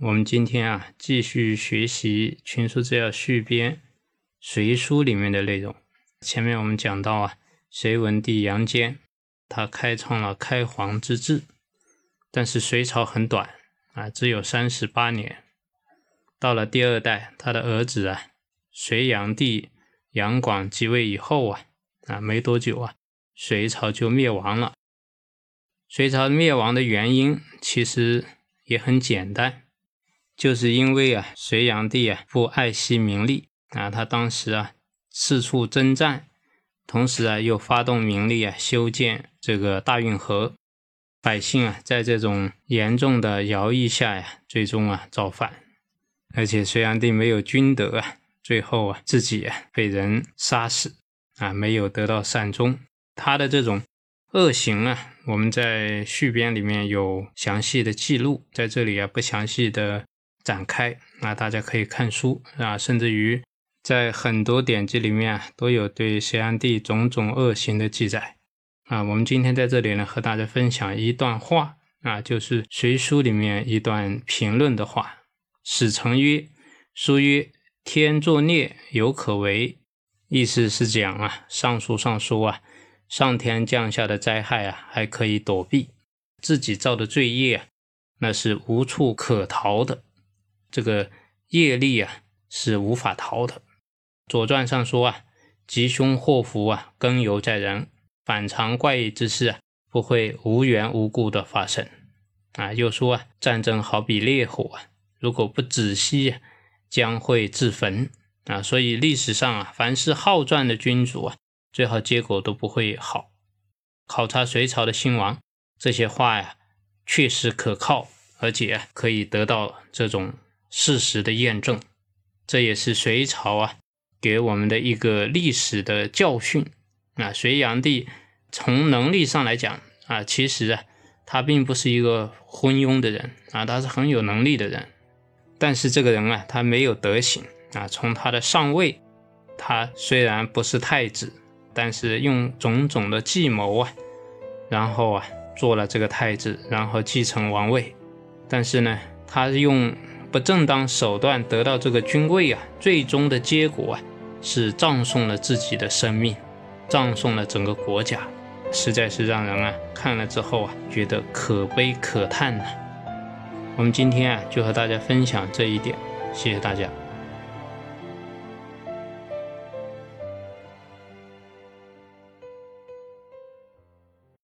我们今天啊继续学习《群书治要续编》《隋书》里面的内容。前面我们讲到啊，隋文帝杨坚他开创了开皇之治，但是隋朝很短啊，只有三十八年。到了第二代，他的儿子啊，隋炀帝杨广即位以后啊，啊没多久啊，隋朝就灭亡了。隋朝灭亡的原因其实。也很简单，就是因为啊，隋炀帝啊不爱惜名利啊，他当时啊四处征战，同时啊又发动民力啊修建这个大运河，百姓啊在这种严重的徭役下呀，最终啊造反，而且隋炀帝没有君德啊，最后啊自己啊被人杀死啊，没有得到善终，他的这种。恶行啊，我们在续编里面有详细的记录，在这里啊不详细的展开，那大家可以看书啊，甚至于在很多典籍里面都有对隋炀帝种种恶行的记载啊。我们今天在这里呢和大家分享一段话啊，就是《隋书》里面一段评论的话：“史成曰，书曰天作孽犹可为，意思是讲啊，上书上说啊。”上天降下的灾害啊，还可以躲避；自己造的罪业啊，那是无处可逃的。这个业力啊，是无法逃的。《左传》上说啊，吉凶祸福啊，根由在人，反常怪异之事啊，不会无缘无故的发生。啊，又说啊，战争好比烈火啊，如果不仔细，将会自焚。啊，所以历史上啊，凡是好战的君主啊。最好结果都不会好。考察隋朝的兴亡，这些话呀，确实可靠，而且可以得到这种事实的验证。这也是隋朝啊给我们的一个历史的教训啊。隋炀帝从能力上来讲啊，其实啊他并不是一个昏庸的人啊，他是很有能力的人。但是这个人啊，他没有德行啊。从他的上位，他虽然不是太子。但是用种种的计谋啊，然后啊做了这个太子，然后继承王位。但是呢，他用不正当手段得到这个君位啊，最终的结果啊是葬送了自己的生命，葬送了整个国家，实在是让人啊看了之后啊觉得可悲可叹呐。我们今天啊就和大家分享这一点，谢谢大家。